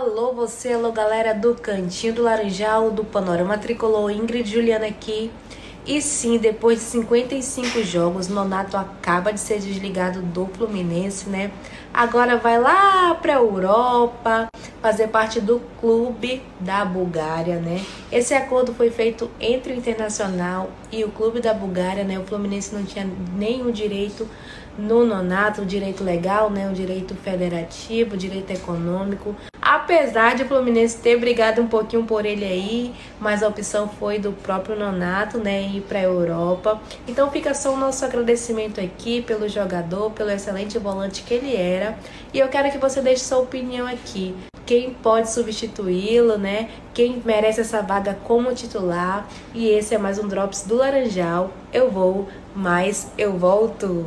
Alô, você, alô, galera do Cantinho do Laranjal, do Panorama Tricolor, Ingrid Juliana aqui. E sim, depois de 55 jogos, Nonato acaba de ser desligado do Fluminense, né? Agora vai lá para a Europa, fazer parte do clube da Bulgária, né? Esse acordo foi feito entre o Internacional e o clube da Bulgária, né? O Fluminense não tinha nenhum direito no Nonato, o direito legal, né? O direito federativo, o direito econômico. Apesar de o Fluminense ter brigado um pouquinho por ele aí, mas a opção foi do próprio Nonato, né, ir para a Europa. Então fica só o nosso agradecimento aqui pelo jogador, pelo excelente volante que ele era. E eu quero que você deixe sua opinião aqui. Quem pode substituí-lo, né? Quem merece essa vaga como titular? E esse é mais um Drops do Laranjal. Eu vou, mas eu volto.